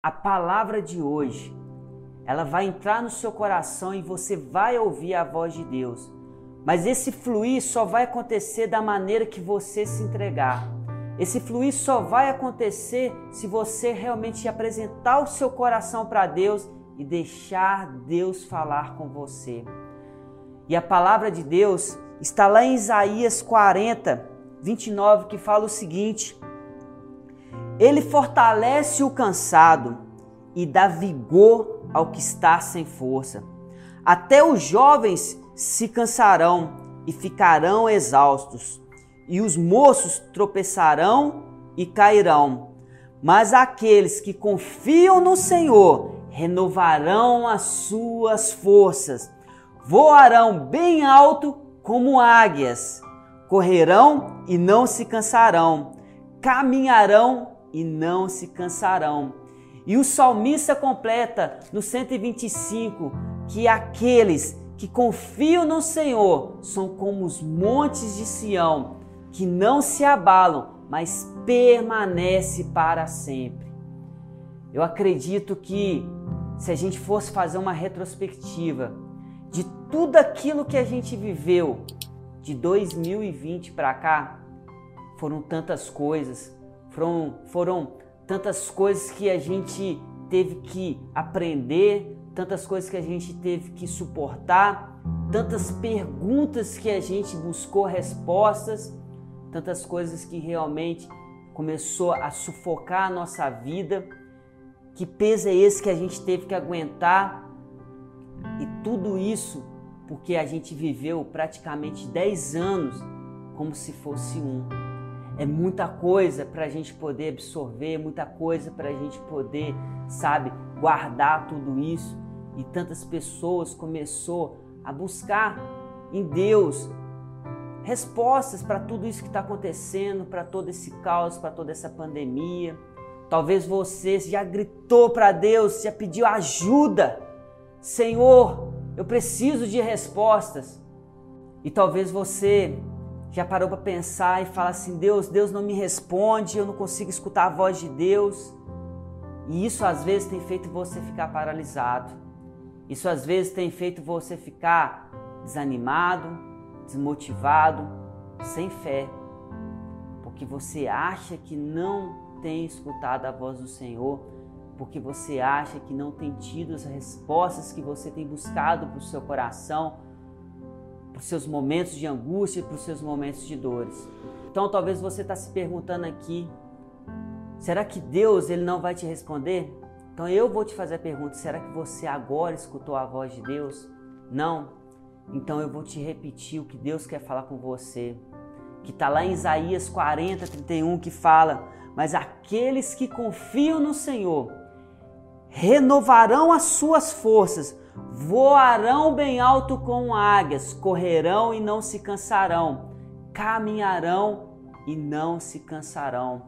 A palavra de hoje, ela vai entrar no seu coração e você vai ouvir a voz de Deus. Mas esse fluir só vai acontecer da maneira que você se entregar. Esse fluir só vai acontecer se você realmente apresentar o seu coração para Deus e deixar Deus falar com você. E a palavra de Deus está lá em Isaías 40, 29, que fala o seguinte: Ele fortalece o cansado e dá vigor ao que está sem força. Até os jovens se cansarão e ficarão exaustos e os moços tropeçarão e cairão. Mas aqueles que confiam no Senhor renovarão as suas forças, voarão bem alto como águias, correrão e não se cansarão, caminharão e não se cansarão. E o salmista completa no 125 que aqueles que confiam no Senhor são como os montes de Sião, que não se abalam, mas permanece para sempre. Eu acredito que se a gente fosse fazer uma retrospectiva de tudo aquilo que a gente viveu de 2020 para cá, foram tantas coisas, foram, foram tantas coisas que a gente teve que aprender, tantas coisas que a gente teve que suportar, tantas perguntas que a gente buscou respostas tantas coisas que realmente começou a sufocar a nossa vida. Que peso é esse que a gente teve que aguentar? E tudo isso porque a gente viveu praticamente 10 anos como se fosse um. É muita coisa para a gente poder absorver, muita coisa para a gente poder, sabe, guardar tudo isso. E tantas pessoas começou a buscar em Deus respostas para tudo isso que está acontecendo, para todo esse caos, para toda essa pandemia. Talvez você já gritou para Deus, já pediu ajuda. Senhor, eu preciso de respostas. E talvez você já parou para pensar e fala assim: Deus, Deus não me responde, eu não consigo escutar a voz de Deus. E isso às vezes tem feito você ficar paralisado. Isso às vezes tem feito você ficar desanimado, desmotivado, sem fé, porque você acha que não tem escutado a voz do Senhor, porque você acha que não tem tido as respostas que você tem buscado para o seu coração, para os seus momentos de angústia, para os seus momentos de dores. Então talvez você está se perguntando aqui, será que Deus ele não vai te responder? Então eu vou te fazer a pergunta, será que você agora escutou a voz de Deus? Não, então eu vou te repetir o que Deus quer falar com você, que está lá em Isaías 40, 31, que fala: Mas aqueles que confiam no Senhor renovarão as suas forças, voarão bem alto como águias, correrão e não se cansarão, caminharão e não se cansarão.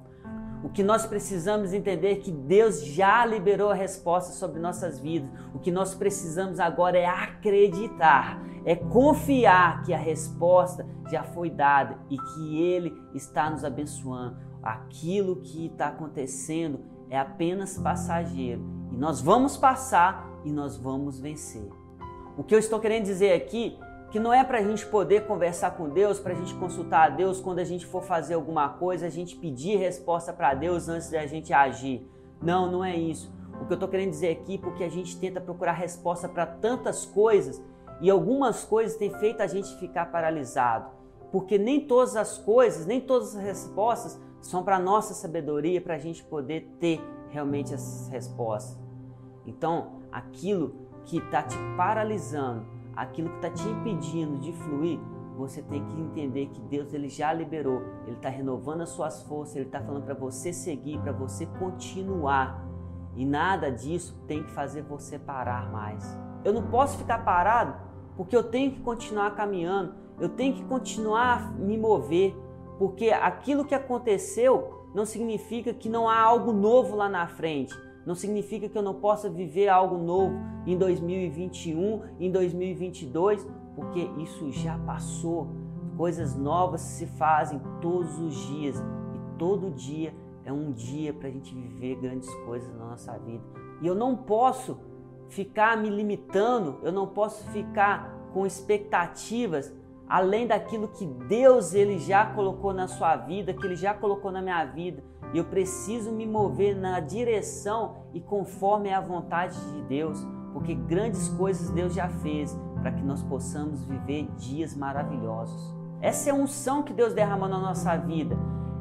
O que nós precisamos entender é que Deus já liberou a resposta sobre nossas vidas. O que nós precisamos agora é acreditar, é confiar que a resposta já foi dada e que Ele está nos abençoando. Aquilo que está acontecendo é apenas passageiro e nós vamos passar e nós vamos vencer. O que eu estou querendo dizer aqui que não é para a gente poder conversar com Deus, para a gente consultar a Deus quando a gente for fazer alguma coisa, a gente pedir resposta para Deus antes de a gente agir. Não, não é isso. O que eu estou querendo dizer aqui, porque a gente tenta procurar resposta para tantas coisas e algumas coisas têm feito a gente ficar paralisado, porque nem todas as coisas, nem todas as respostas são para nossa sabedoria, para a gente poder ter realmente essas respostas. Então, aquilo que está te paralisando, aquilo que está te impedindo de fluir, você tem que entender que Deus ele já liberou, ele está renovando as suas forças, ele está falando para você seguir, para você continuar. E nada disso tem que fazer você parar mais. Eu não posso ficar parado porque eu tenho que continuar caminhando, eu tenho que continuar me mover, porque aquilo que aconteceu não significa que não há algo novo lá na frente. Não significa que eu não possa viver algo novo em 2021, em 2022, porque isso já passou. Coisas novas se fazem todos os dias e todo dia é um dia para a gente viver grandes coisas na nossa vida. E eu não posso ficar me limitando, eu não posso ficar com expectativas além daquilo que Deus ele já colocou na sua vida, que ele já colocou na minha vida. E eu preciso me mover na direção e conforme a vontade de Deus, porque grandes coisas Deus já fez para que nós possamos viver dias maravilhosos. Essa é a unção que Deus derramou na nossa vida.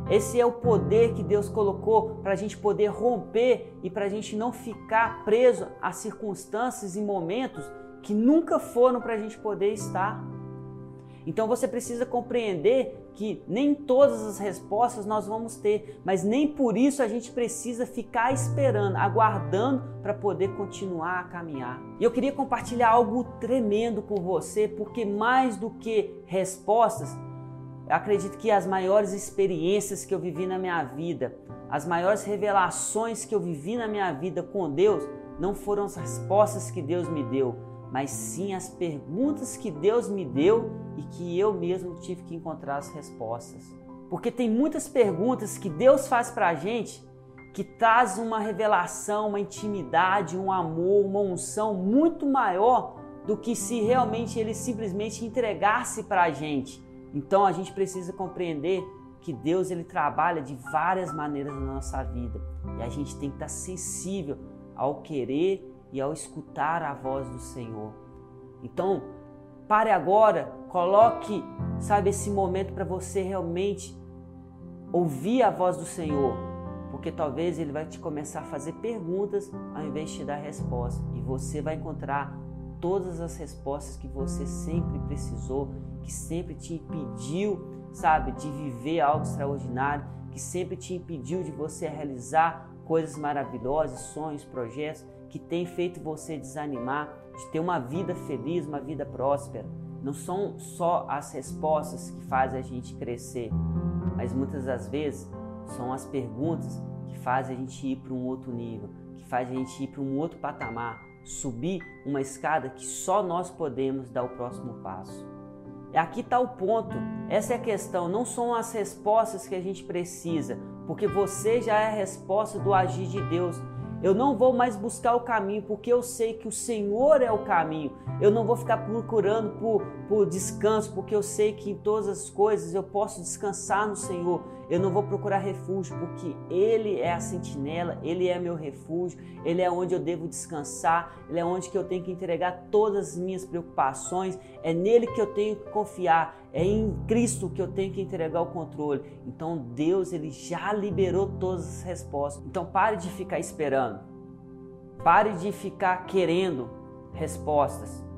Esse é o poder que Deus colocou para a gente poder romper e para a gente não ficar preso a circunstâncias e momentos que nunca foram para a gente poder estar. Então você precisa compreender que nem todas as respostas nós vamos ter, mas nem por isso a gente precisa ficar esperando, aguardando para poder continuar a caminhar. E eu queria compartilhar algo tremendo com você, porque mais do que respostas, acredito que as maiores experiências que eu vivi na minha vida, as maiores revelações que eu vivi na minha vida com Deus, não foram as respostas que Deus me deu, mas sim as perguntas que Deus me deu e que eu mesmo tive que encontrar as respostas. Porque tem muitas perguntas que Deus faz para a gente que traz uma revelação, uma intimidade, um amor, uma unção muito maior do que se realmente Ele simplesmente entregasse para a gente. Então a gente precisa compreender que Deus ele trabalha de várias maneiras na nossa vida e a gente tem que estar sensível ao querer e ao escutar a voz do Senhor. Então, pare agora, coloque, sabe, esse momento para você realmente ouvir a voz do Senhor, porque talvez ele vai te começar a fazer perguntas ao invés de te dar respostas e você vai encontrar todas as respostas que você sempre precisou, que sempre te impediu, sabe, de viver algo extraordinário, que sempre te impediu de você realizar coisas maravilhosas, sonhos, projetos que tem feito você desanimar, de ter uma vida feliz, uma vida próspera. Não são só as respostas que fazem a gente crescer, mas muitas das vezes são as perguntas que fazem a gente ir para um outro nível, que fazem a gente ir para um outro patamar, subir uma escada que só nós podemos dar o próximo passo. Aqui está o ponto, essa é a questão, não são as respostas que a gente precisa, porque você já é a resposta do agir de Deus. Eu não vou mais buscar o caminho, porque eu sei que o Senhor é o caminho. Eu não vou ficar procurando por, por descanso, porque eu sei que em todas as coisas eu posso descansar no Senhor. Eu não vou procurar refúgio, porque Ele é a sentinela, Ele é meu refúgio, Ele é onde eu devo descansar, Ele é onde que eu tenho que entregar todas as minhas preocupações, é nele que eu tenho que confiar, é em Cristo que eu tenho que entregar o controle. Então Deus, Ele já liberou todas as respostas. Então pare de ficar esperando, pare de ficar querendo respostas.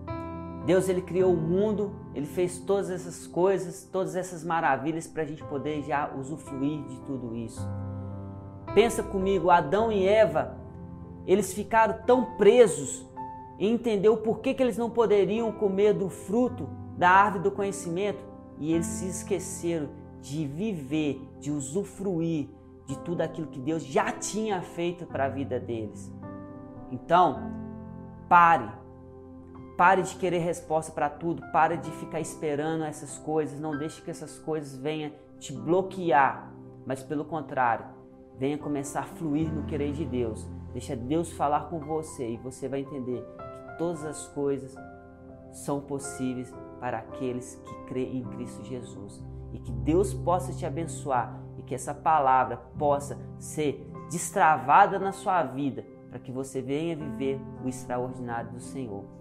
Deus ele criou o mundo, ele fez todas essas coisas, todas essas maravilhas para a gente poder já usufruir de tudo isso. Pensa comigo, Adão e Eva, eles ficaram tão presos em entender o porquê que eles não poderiam comer do fruto da árvore do conhecimento e eles se esqueceram de viver, de usufruir de tudo aquilo que Deus já tinha feito para a vida deles. Então, pare, Pare de querer resposta para tudo, pare de ficar esperando essas coisas, não deixe que essas coisas venham te bloquear, mas pelo contrário, venha começar a fluir no querer de Deus. Deixa Deus falar com você e você vai entender que todas as coisas são possíveis para aqueles que creem em Cristo Jesus. E que Deus possa te abençoar e que essa palavra possa ser destravada na sua vida para que você venha viver o extraordinário do Senhor.